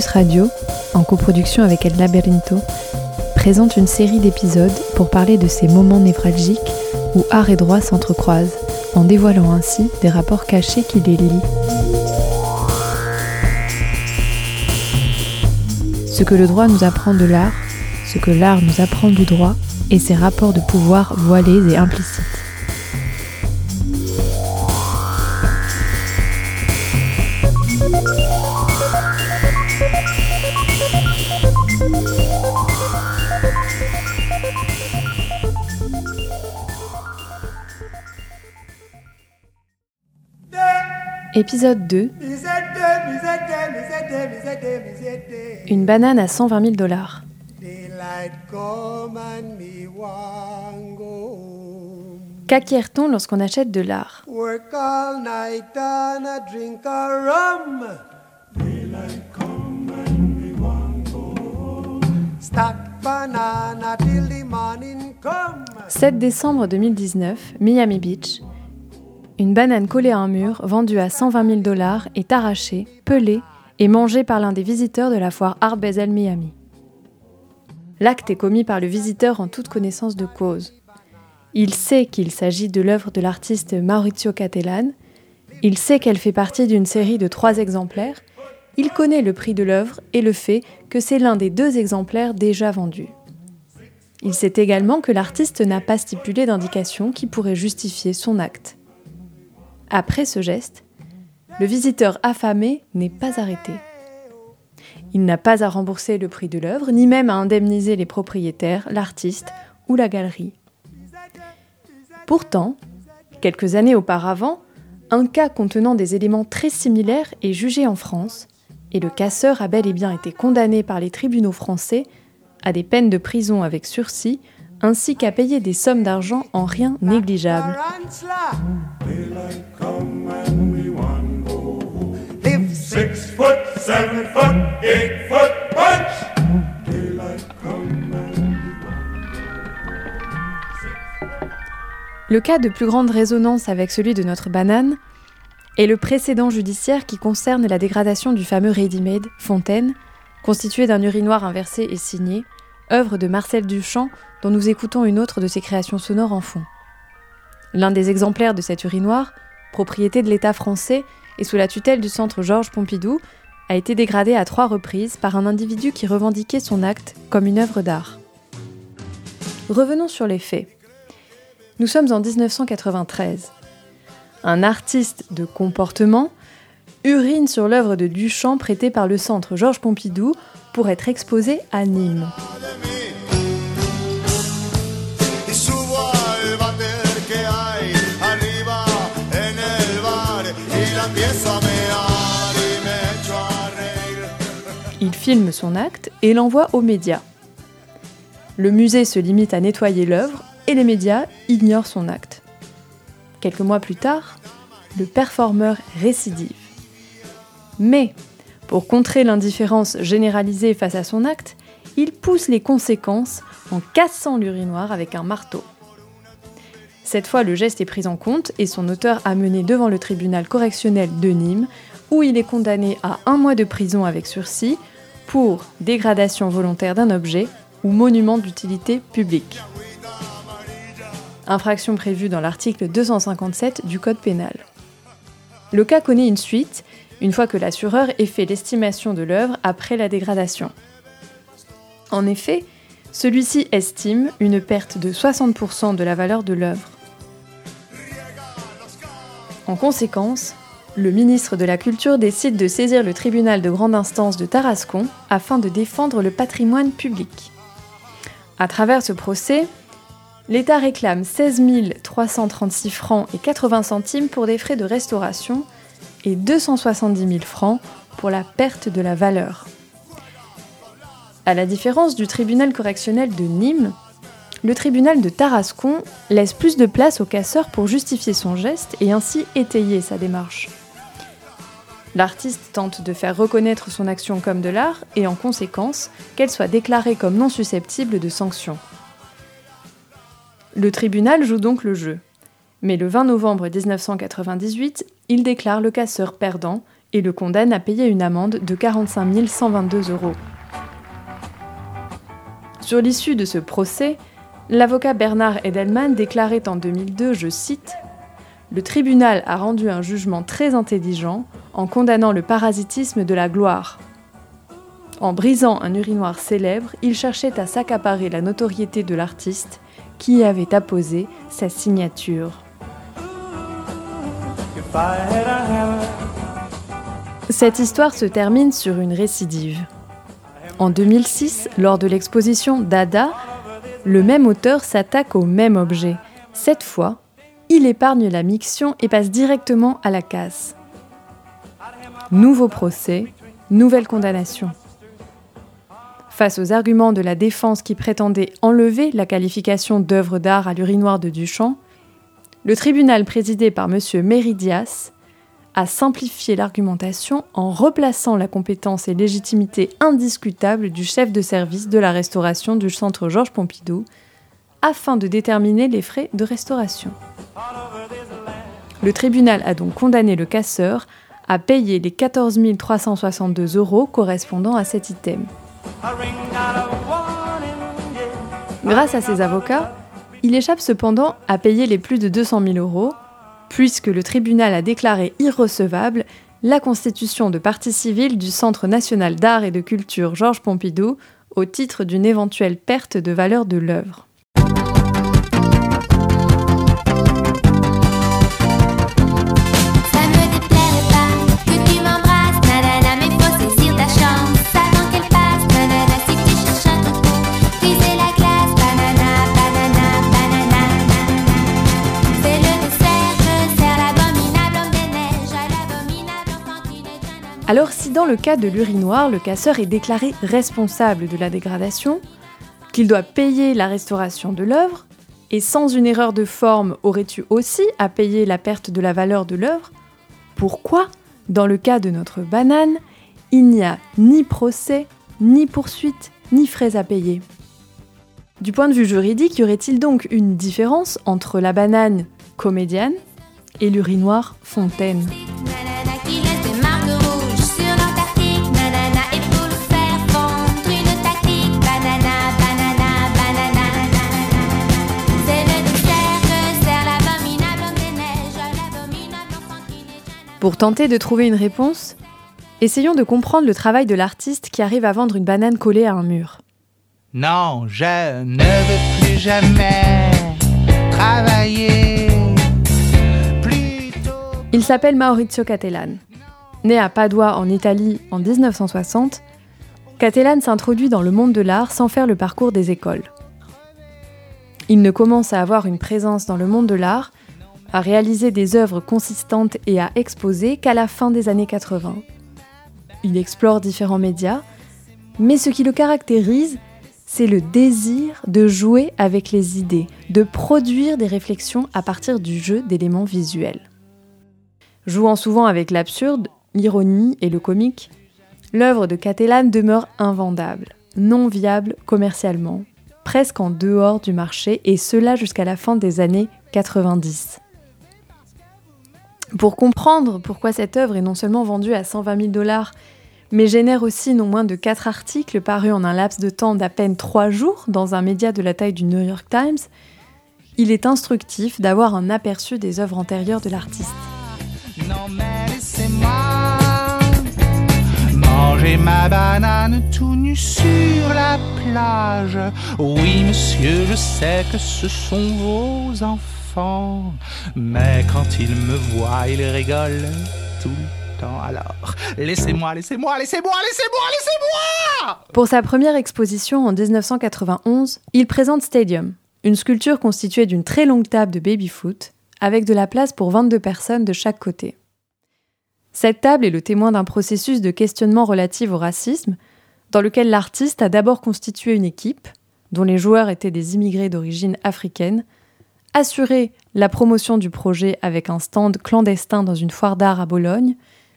Radio, en coproduction avec El Laberinto, présente une série d'épisodes pour parler de ces moments névralgiques où art et droit s'entrecroisent, en dévoilant ainsi des rapports cachés qui les lient. Ce que le droit nous apprend de l'art, ce que l'art nous apprend du droit, et ses rapports de pouvoir voilés et implicites. Épisode 2 Une banane à 120 000 dollars. Qu'acquiert-on lorsqu'on achète de l'art « 7 décembre 2019, Miami Beach, une banane collée à un mur, vendue à 120 000 dollars, est arrachée, pelée et mangée par l'un des visiteurs de la foire Art Basel Miami. L'acte est commis par le visiteur en toute connaissance de cause. Il sait qu'il s'agit de l'œuvre de l'artiste Maurizio Cattelan, il sait qu'elle fait partie d'une série de trois exemplaires, il connaît le prix de l'œuvre et le fait que c'est l'un des deux exemplaires déjà vendus. Il sait également que l'artiste n'a pas stipulé d'indication qui pourrait justifier son acte. Après ce geste, le visiteur affamé n'est pas arrêté. Il n'a pas à rembourser le prix de l'œuvre, ni même à indemniser les propriétaires, l'artiste ou la galerie. Pourtant, quelques années auparavant, un cas contenant des éléments très similaires est jugé en France, et le casseur a bel et bien été condamné par les tribunaux français à des peines de prison avec sursis ainsi qu'à payer des sommes d'argent en rien négligeables. Le cas de plus grande résonance avec celui de notre banane est le précédent judiciaire qui concerne la dégradation du fameux ready-made Fontaine, constitué d'un urinoir inversé et signé, œuvre de Marcel Duchamp dont nous écoutons une autre de ses créations sonores en fond. L'un des exemplaires de cet urinoir, propriété de l'État français et sous la tutelle du centre Georges Pompidou, a été dégradé à trois reprises par un individu qui revendiquait son acte comme une œuvre d'art. Revenons sur les faits. Nous sommes en 1993. Un artiste de comportement urine sur l'œuvre de Duchamp prêtée par le centre Georges Pompidou pour être exposée à Nîmes. Il filme son acte et l'envoie aux médias. Le musée se limite à nettoyer l'œuvre et les médias ignorent son acte. Quelques mois plus tard, le performeur récidive. Mais, pour contrer l'indifférence généralisée face à son acte, il pousse les conséquences en cassant l'urinoir avec un marteau. Cette fois, le geste est pris en compte et son auteur amené devant le tribunal correctionnel de Nîmes, où il est condamné à un mois de prison avec sursis pour dégradation volontaire d'un objet ou monument d'utilité publique. Infraction prévue dans l'article 257 du Code pénal. Le cas connaît une suite une fois que l'assureur ait fait l'estimation de l'œuvre après la dégradation. En effet, celui-ci estime une perte de 60% de la valeur de l'œuvre. En conséquence, le ministre de la Culture décide de saisir le tribunal de grande instance de Tarascon afin de défendre le patrimoine public. À travers ce procès, l'État réclame 16 336 francs et 80 centimes pour des frais de restauration et 270 000 francs pour la perte de la valeur. À la différence du tribunal correctionnel de Nîmes, le tribunal de Tarascon laisse plus de place au casseur pour justifier son geste et ainsi étayer sa démarche. L'artiste tente de faire reconnaître son action comme de l'art et en conséquence qu'elle soit déclarée comme non susceptible de sanction. Le tribunal joue donc le jeu. Mais le 20 novembre 1998, il déclare le casseur perdant et le condamne à payer une amende de 45 122 euros. Sur l'issue de ce procès, l'avocat Bernard Edelman déclarait en 2002, je cite, Le tribunal a rendu un jugement très intelligent en condamnant le parasitisme de la gloire. En brisant un urinoir célèbre, il cherchait à s'accaparer la notoriété de l'artiste qui avait apposé sa signature. Cette histoire se termine sur une récidive. En 2006, lors de l'exposition Dada, le même auteur s'attaque au même objet. Cette fois, il épargne la miction et passe directement à la casse. Nouveau procès, nouvelle condamnation. Face aux arguments de la défense qui prétendait enlever la qualification d'œuvre d'art à l'urinoir de Duchamp, le tribunal présidé par M. Méridias a simplifié l'argumentation en replaçant la compétence et légitimité indiscutable du chef de service de la restauration du centre Georges Pompidou afin de déterminer les frais de restauration. Le tribunal a donc condamné le casseur à payer les 14 362 euros correspondant à cet item. Grâce à ses avocats, il échappe cependant à payer les plus de 200 000 euros puisque le tribunal a déclaré irrecevable la constitution de partie civile du Centre national d'art et de culture Georges Pompidou au titre d'une éventuelle perte de valeur de l'œuvre. Dans le cas de l'urinoir, le casseur est déclaré responsable de la dégradation, qu'il doit payer la restauration de l'œuvre, et sans une erreur de forme aurais-tu aussi à payer la perte de la valeur de l'œuvre, pourquoi, dans le cas de notre banane, il n'y a ni procès, ni poursuite, ni frais à payer. Du point de vue juridique, y aurait-il donc une différence entre la banane comédienne et l'urinoir fontaine? Pour tenter de trouver une réponse, essayons de comprendre le travail de l'artiste qui arrive à vendre une banane collée à un mur. Non, je ne veux plus jamais travailler. Il s'appelle Maurizio Cattelan. Né à Padua en Italie en 1960, Cattelan s'introduit dans le monde de l'art sans faire le parcours des écoles. Il ne commence à avoir une présence dans le monde de l'art à réaliser des œuvres consistantes et à exposer qu'à la fin des années 80. Il explore différents médias, mais ce qui le caractérise, c'est le désir de jouer avec les idées, de produire des réflexions à partir du jeu d'éléments visuels. Jouant souvent avec l'absurde, l'ironie et le comique, l'œuvre de Catalan demeure invendable, non viable commercialement, presque en dehors du marché, et cela jusqu'à la fin des années 90. Pour comprendre pourquoi cette œuvre est non seulement vendue à 120 000 dollars, mais génère aussi non moins de 4 articles parus en un laps de temps d'à peine 3 jours dans un média de la taille du New York Times, il est instructif d'avoir un aperçu des œuvres antérieures de l'artiste. manger ma banane tout nu sur la plage. Oui, monsieur, je sais que ce sont vos enfants mais quand il me voit, il rigole tout le temps. Alors, laissez-moi, laissez-moi, laissez-moi, laissez-moi, laissez-moi Pour sa première exposition en 1991, il présente Stadium, une sculpture constituée d'une très longue table de baby-foot, avec de la place pour 22 personnes de chaque côté. Cette table est le témoin d'un processus de questionnement relatif au racisme, dans lequel l'artiste a d'abord constitué une équipe, dont les joueurs étaient des immigrés d'origine africaine, assurer la promotion du projet avec un stand clandestin dans une foire d'art à Bologne,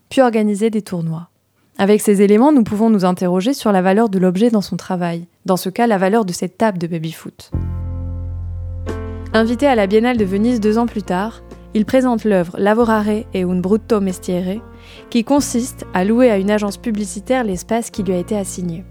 puis organiser des tournois. Avec ces éléments, nous pouvons nous interroger sur la valeur de l'objet dans son travail, dans ce cas la valeur de cette table de baby-foot. Invité à la Biennale de Venise deux ans plus tard, il présente l'œuvre Lavorare e un brutto mestiere, qui consiste à louer à une agence publicitaire l'espace qui lui a été assigné.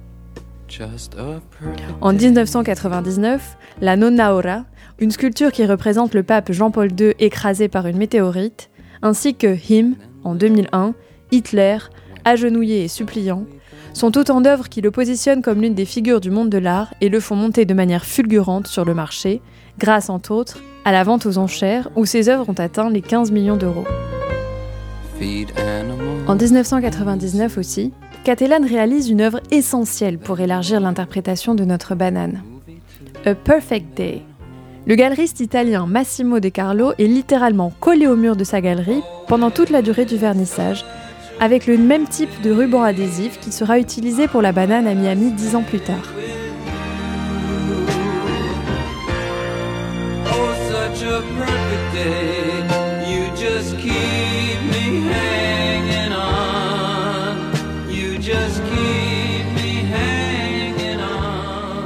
En 1999, la Nonna Ora, une sculpture qui représente le pape Jean-Paul II écrasé par une météorite, ainsi que Him, en 2001, Hitler, agenouillé et suppliant, sont autant d'œuvres qui le positionnent comme l'une des figures du monde de l'art et le font monter de manière fulgurante sur le marché, grâce entre autres à la vente aux enchères où ses œuvres ont atteint les 15 millions d'euros. En 1999 aussi, Catalan réalise une œuvre essentielle pour élargir l'interprétation de notre banane. A Perfect Day. Le galeriste italien Massimo De Carlo est littéralement collé au mur de sa galerie pendant toute la durée du vernissage, avec le même type de ruban adhésif qui sera utilisé pour la banane à Miami dix ans plus tard.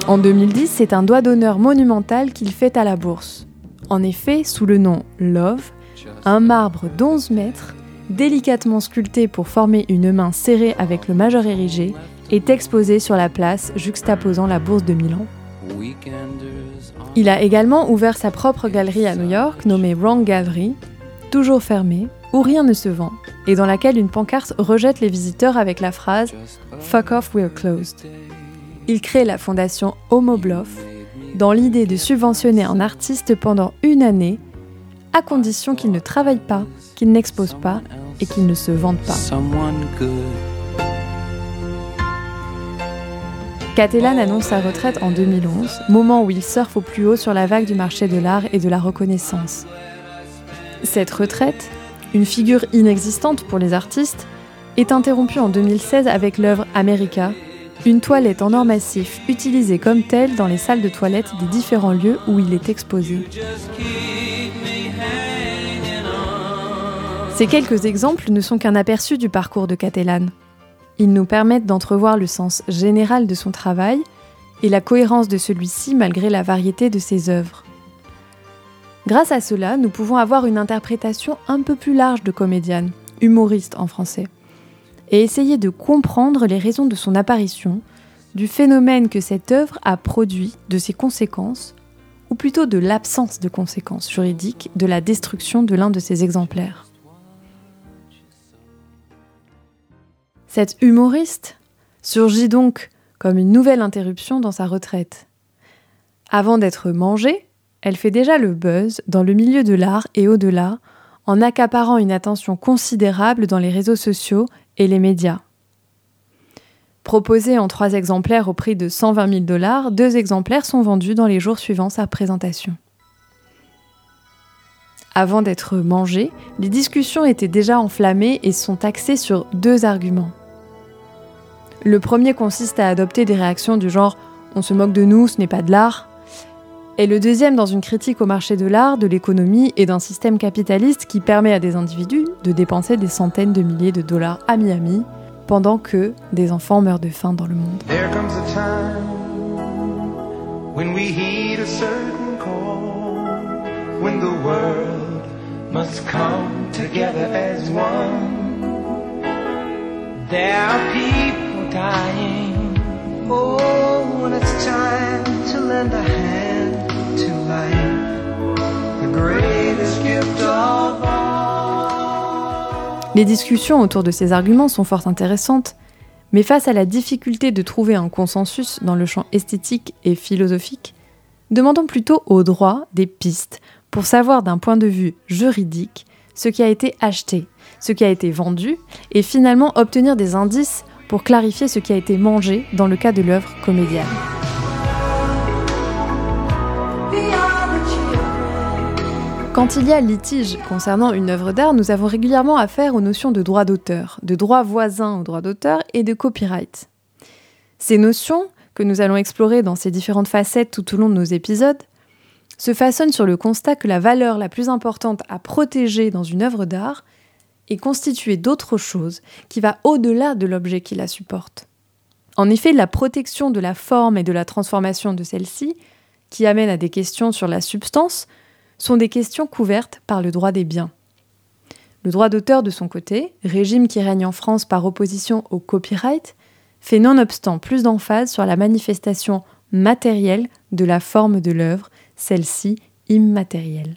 En 2010, c'est un doigt d'honneur monumental qu'il fait à la bourse. En effet, sous le nom Love, un marbre d'11 mètres, délicatement sculpté pour former une main serrée avec le majeur érigé, est exposé sur la place juxtaposant la bourse de Milan. Il a également ouvert sa propre galerie à New York nommée Wrong Gallery, toujours fermée, où rien ne se vend, et dans laquelle une pancarte rejette les visiteurs avec la phrase Fuck off, we're closed il crée la fondation Homoblof dans l'idée de subventionner un artiste pendant une année, à condition qu'il ne travaille pas, qu'il n'expose pas et qu'il ne se vende pas. Catalan annonce sa retraite en 2011, moment où il surfe au plus haut sur la vague du marché de l'art et de la reconnaissance. Cette retraite, une figure inexistante pour les artistes, est interrompue en 2016 avec l'œuvre America une toilette en or massif utilisée comme telle dans les salles de toilette des différents lieux où il est exposé. Ces quelques exemples ne sont qu'un aperçu du parcours de Catalan. Ils nous permettent d'entrevoir le sens général de son travail et la cohérence de celui-ci malgré la variété de ses œuvres. Grâce à cela, nous pouvons avoir une interprétation un peu plus large de comédienne, humoriste en français et essayer de comprendre les raisons de son apparition, du phénomène que cette œuvre a produit, de ses conséquences, ou plutôt de l'absence de conséquences juridiques de la destruction de l'un de ses exemplaires. Cette humoriste surgit donc comme une nouvelle interruption dans sa retraite. Avant d'être mangée, elle fait déjà le buzz dans le milieu de l'art et au-delà, en accaparant une attention considérable dans les réseaux sociaux et les médias. Proposés en trois exemplaires au prix de 120 000 dollars, deux exemplaires sont vendus dans les jours suivant sa présentation. Avant d'être mangés, les discussions étaient déjà enflammées et sont axées sur deux arguments. Le premier consiste à adopter des réactions du genre on se moque de nous, ce n'est pas de l'art, et le deuxième dans une critique au marché de l'art, de l'économie et d'un système capitaliste qui permet à des individus de dépenser des centaines de milliers de dollars à Miami pendant que des enfants meurent de faim dans le monde. Oh, when it's time to lend a hand. Les discussions autour de ces arguments sont fort intéressantes, mais face à la difficulté de trouver un consensus dans le champ esthétique et philosophique, demandons plutôt au droit des pistes pour savoir d'un point de vue juridique ce qui a été acheté, ce qui a été vendu, et finalement obtenir des indices pour clarifier ce qui a été mangé dans le cas de l'œuvre comédienne. Quand il y a litige concernant une œuvre d'art, nous avons régulièrement affaire aux notions de droit d'auteur, de droit voisin au droit d'auteur et de copyright. Ces notions, que nous allons explorer dans ces différentes facettes tout au long de nos épisodes, se façonnent sur le constat que la valeur la plus importante à protéger dans une œuvre d'art est constituée d'autre chose qui va au-delà de l'objet qui la supporte. En effet, la protection de la forme et de la transformation de celle-ci, qui amène à des questions sur la substance, sont des questions couvertes par le droit des biens. Le droit d'auteur, de son côté, régime qui règne en France par opposition au copyright, fait nonobstant plus d'emphase sur la manifestation matérielle de la forme de l'œuvre, celle-ci immatérielle.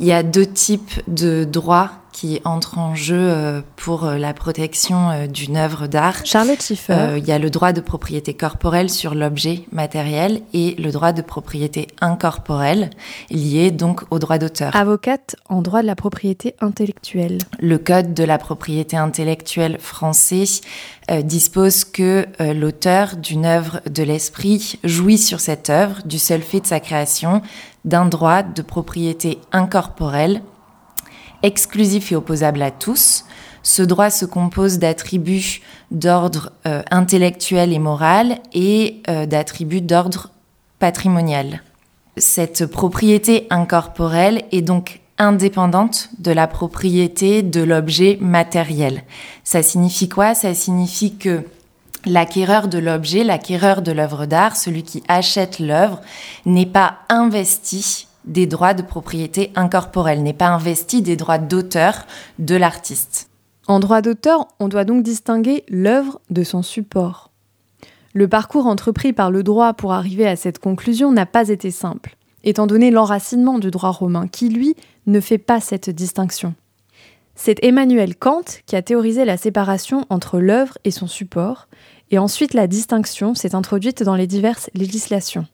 Il y a deux types de droits qui entrent en jeu euh, pour euh, la protection euh, d'une œuvre d'art. Charlotte Schiffer. il y a le droit de propriété corporelle sur l'objet matériel et le droit de propriété incorporelle lié donc au droit d'auteur. Avocate en droit de la propriété intellectuelle. Le code de la propriété intellectuelle français dispose que l'auteur d'une œuvre de l'esprit jouit sur cette œuvre du seul fait de sa création d'un droit de propriété incorporelle exclusif et opposable à tous. Ce droit se compose d'attributs d'ordre euh, intellectuel et moral et euh, d'attributs d'ordre patrimonial. Cette propriété incorporelle est donc indépendante de la propriété de l'objet matériel. Ça signifie quoi? Ça signifie que l'acquéreur de l'objet, l'acquéreur de l'œuvre d'art, celui qui achète l'œuvre, n'est pas investi des droits de propriété incorporelle, n'est pas investi des droits d'auteur de l'artiste. En droit d'auteur, on doit donc distinguer l'œuvre de son support. Le parcours entrepris par le droit pour arriver à cette conclusion n'a pas été simple, étant donné l'enracinement du droit romain qui, lui, ne fait pas cette distinction. C'est Emmanuel Kant qui a théorisé la séparation entre l'œuvre et son support, et ensuite la distinction s'est introduite dans les diverses législations.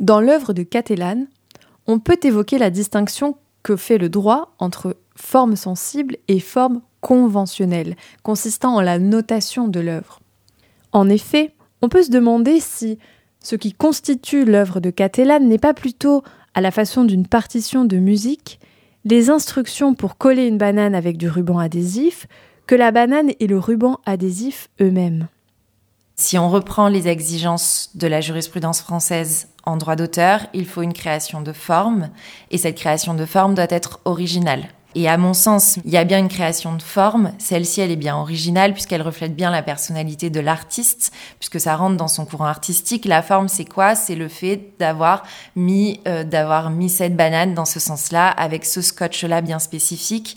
Dans l'œuvre de Catelane, on peut évoquer la distinction que fait le droit entre forme sensible et forme conventionnelle, consistant en la notation de l'œuvre. En effet, on peut se demander si ce qui constitue l'œuvre de Catelane n'est pas plutôt, à la façon d'une partition de musique, les instructions pour coller une banane avec du ruban adhésif que la banane et le ruban adhésif eux-mêmes. Si on reprend les exigences de la jurisprudence française en droit d'auteur, il faut une création de forme, et cette création de forme doit être originale. Et à mon sens, il y a bien une création de forme. Celle-ci, elle est bien originale puisqu'elle reflète bien la personnalité de l'artiste, puisque ça rentre dans son courant artistique. La forme, c'est quoi? C'est le fait d'avoir mis, euh, d'avoir mis cette banane dans ce sens-là, avec ce scotch-là bien spécifique.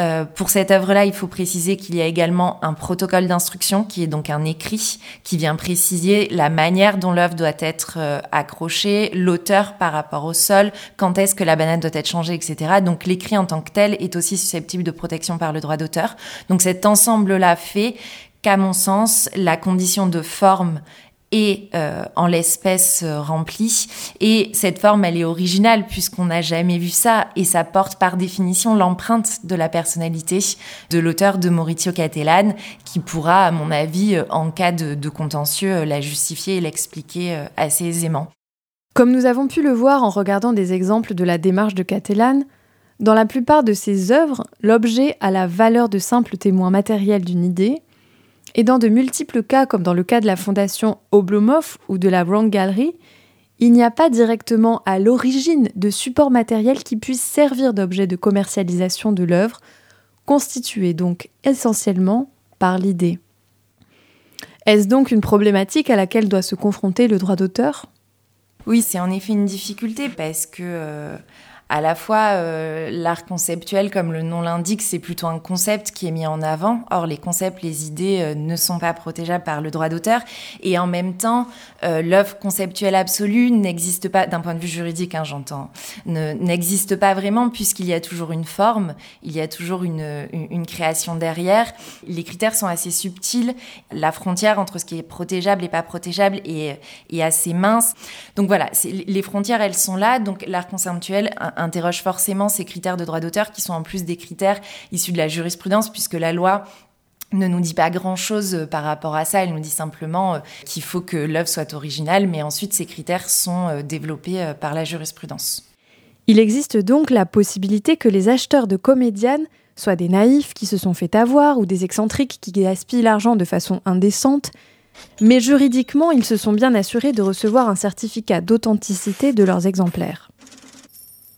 Euh, pour cette œuvre-là, il faut préciser qu'il y a également un protocole d'instruction qui est donc un écrit qui vient préciser la manière dont l'œuvre doit être euh, accrochée, l'auteur par rapport au sol, quand est-ce que la banane doit être changée, etc. Donc l'écrit en tant que tel est aussi susceptible de protection par le droit d'auteur. Donc cet ensemble-là fait qu'à mon sens, la condition de forme et euh, en l'espèce euh, remplie. Et cette forme, elle est originale puisqu'on n'a jamais vu ça et ça porte par définition l'empreinte de la personnalité de l'auteur de Maurizio Cattelan qui pourra, à mon avis, euh, en cas de, contentieux, la justifier et l'expliquer assez aisément. Comme nous avons pu le voir en regardant des exemples de la démarche de Cattelan, dans la plupart de ses œuvres, l'objet a la valeur de simple témoin matériel d'une idée, et dans de multiples cas, comme dans le cas de la fondation Oblomov ou de la Wrong Gallery, il n'y a pas directement à l'origine de support matériel qui puisse servir d'objet de commercialisation de l'œuvre, constitué donc essentiellement par l'idée. Est-ce donc une problématique à laquelle doit se confronter le droit d'auteur? Oui, c'est en effet une difficulté parce que euh, à la fois euh, l'art conceptuel, comme le nom l'indique, c'est plutôt un concept qui est mis en avant. Or, les concepts, les idées euh, ne sont pas protégeables par le droit d'auteur. Et en même temps, euh, l'œuvre conceptuelle absolue n'existe pas, d'un point de vue juridique, hein, j'entends, n'existe pas vraiment puisqu'il y a toujours une forme, il y a toujours une, une, création derrière. Les critères sont assez subtils. La frontière entre ce qui est protégeable et pas protégeable est, est assez mince. Donc voilà, les frontières, elles sont là. Donc l'art conceptuel interroge forcément ces critères de droit d'auteur qui sont en plus des critères issus de la jurisprudence puisque la loi ne nous dit pas grand-chose euh, par rapport à ça, elle nous dit simplement euh, qu'il faut que l'œuvre soit originale, mais ensuite ces critères sont euh, développés par la jurisprudence. Il existe donc la possibilité que les acheteurs de comédiennes soient des naïfs qui se sont fait avoir ou des excentriques qui gaspillent l'argent de façon indécente, mais juridiquement, ils se sont bien assurés de recevoir un certificat d'authenticité de leurs exemplaires.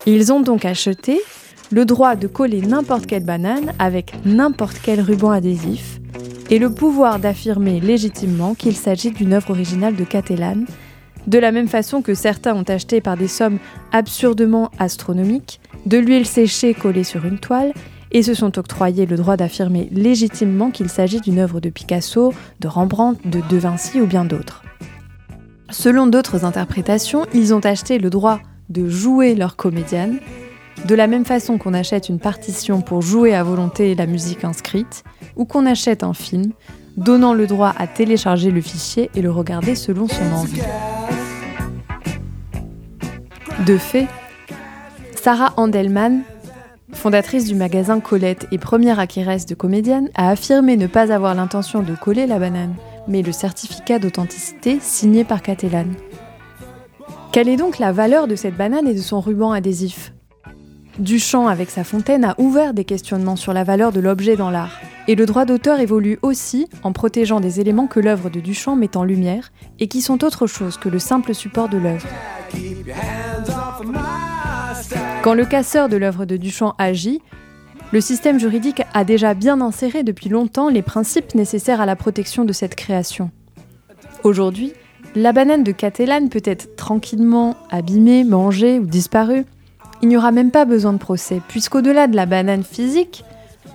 Ils ont donc acheté le droit de coller n'importe quelle banane avec n'importe quel ruban adhésif et le pouvoir d'affirmer légitimement qu'il s'agit d'une œuvre originale de Catelan, de la même façon que certains ont acheté par des sommes absurdement astronomiques de l'huile séchée collée sur une toile et se sont octroyés le droit d'affirmer légitimement qu'il s'agit d'une œuvre de Picasso, de Rembrandt, de De Vinci ou bien d'autres. Selon d'autres interprétations, ils ont acheté le droit de jouer leur comédienne, de la même façon qu'on achète une partition pour jouer à volonté la musique inscrite, ou qu'on achète un film, donnant le droit à télécharger le fichier et le regarder selon son envie. De fait, Sarah Andelman, fondatrice du magasin Colette et première acquéresse de comédienne, a affirmé ne pas avoir l'intention de coller la banane, mais le certificat d'authenticité signé par Catalan. Quelle est donc la valeur de cette banane et de son ruban adhésif? Duchamp, avec sa fontaine, a ouvert des questionnements sur la valeur de l'objet dans l'art. Et le droit d'auteur évolue aussi en protégeant des éléments que l'œuvre de Duchamp met en lumière et qui sont autre chose que le simple support de l'œuvre. Quand le casseur de l'œuvre de Duchamp agit, le système juridique a déjà bien inséré depuis longtemps les principes nécessaires à la protection de cette création. Aujourd'hui, la banane de Catalane peut être tranquillement abîmée, mangée ou disparue. Il n'y aura même pas besoin de procès, puisqu'au-delà de la banane physique,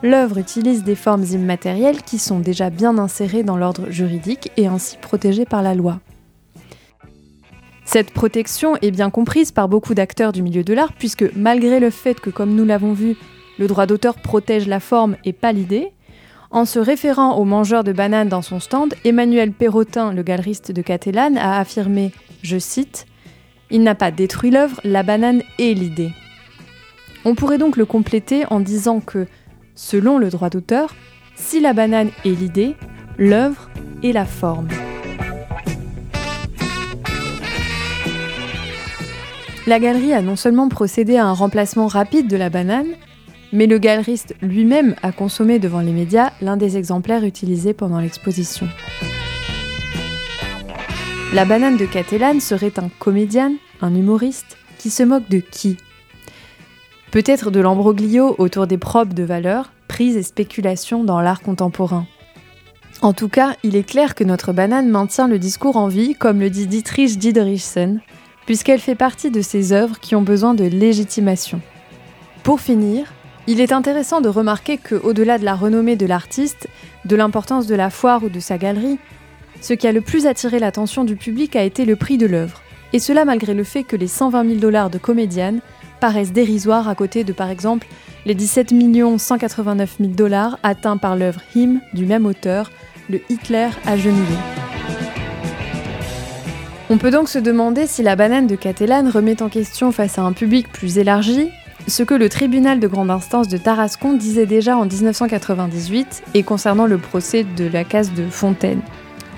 l'œuvre utilise des formes immatérielles qui sont déjà bien insérées dans l'ordre juridique et ainsi protégées par la loi. Cette protection est bien comprise par beaucoup d'acteurs du milieu de l'art, puisque malgré le fait que, comme nous l'avons vu, le droit d'auteur protège la forme et pas l'idée, en se référant au mangeur de bananes dans son stand, Emmanuel Perrotin, le galeriste de Catalane, a affirmé, je cite, Il n'a pas détruit l'œuvre, la banane est l'idée. On pourrait donc le compléter en disant que, selon le droit d'auteur, si la banane est l'idée, l'œuvre est la forme. La galerie a non seulement procédé à un remplacement rapide de la banane, mais le galeriste lui-même a consommé devant les médias l'un des exemplaires utilisés pendant l'exposition. La banane de Catalane serait un comédien, un humoriste, qui se moque de qui? Peut-être de l'ambroglio autour des probes de valeur, prises et spéculations dans l'art contemporain. En tout cas, il est clair que notre banane maintient le discours en vie, comme le dit Dietrich Diederichsen, puisqu'elle fait partie de ces œuvres qui ont besoin de légitimation. Pour finir, il est intéressant de remarquer qu'au-delà de la renommée de l'artiste, de l'importance de la foire ou de sa galerie, ce qui a le plus attiré l'attention du public a été le prix de l'œuvre. Et cela malgré le fait que les 120 000 dollars de comédienne paraissent dérisoires à côté de par exemple les 17 189 000 dollars atteints par l'œuvre Him du même auteur, le Hitler agenouillé. On peut donc se demander si la banane de Catalane remet en question face à un public plus élargi ce que le tribunal de grande instance de Tarascon disait déjà en 1998 et concernant le procès de la case de Fontaine.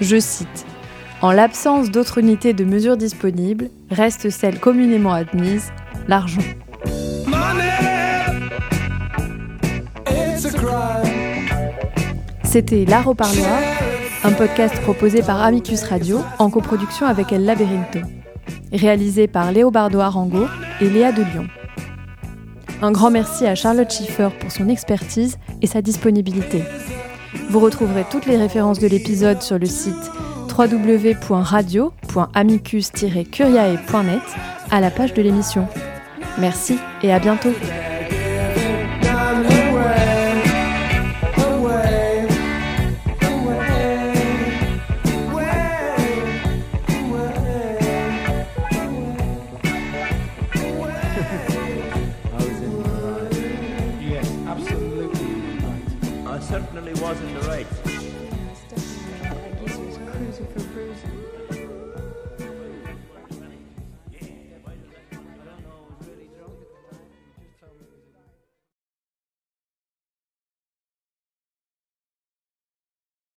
Je cite En l'absence d'autres unités de mesure disponibles, reste celle communément admise, l'argent. C'était L'Art au Parloir, un podcast proposé par Amicus Radio en coproduction avec El Laberinto, réalisé par Léo Bardo Arango et Léa de Lyon. Un grand merci à Charlotte Schiffer pour son expertise et sa disponibilité. Vous retrouverez toutes les références de l'épisode sur le site www.radio.amicus-curiae.net à la page de l'émission. Merci et à bientôt.